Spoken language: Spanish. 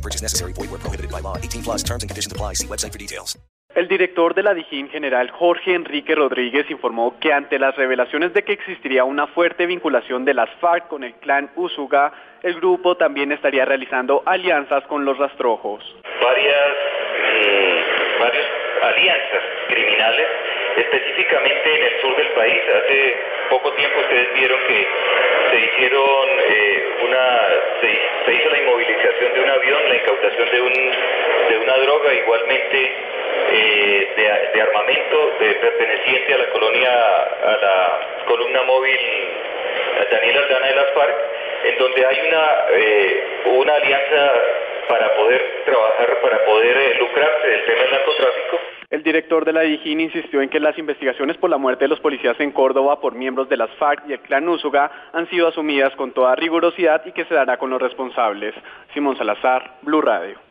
No purchase necessary. Void where prohibited by law. 18 plus terms and conditions apply. See website for details. El director de la DIJÍN, general Jorge Enrique Rodríguez, informó que ante las revelaciones de que existiría una fuerte vinculación de las FARC con el clan Usuga, el grupo también estaría realizando alianzas con los rastrojos. Varias, eh, varias alianzas criminales, específicamente en el sur del país. Hace poco tiempo ustedes vieron que se hicieron avión, la incautación de un de una droga, igualmente eh, de, de armamento de perteneciente a la colonia, a la columna móvil Daniel Aldana de las FARC, en donde hay una, eh, una alianza para poder trabajar, para poder eh, lucrarse del director de la DIJÍN insistió en que las investigaciones por la muerte de los policías en Córdoba por miembros de las FARC y el clan Úsuga han sido asumidas con toda rigurosidad y que se dará con los responsables. Simón Salazar, Blue Radio.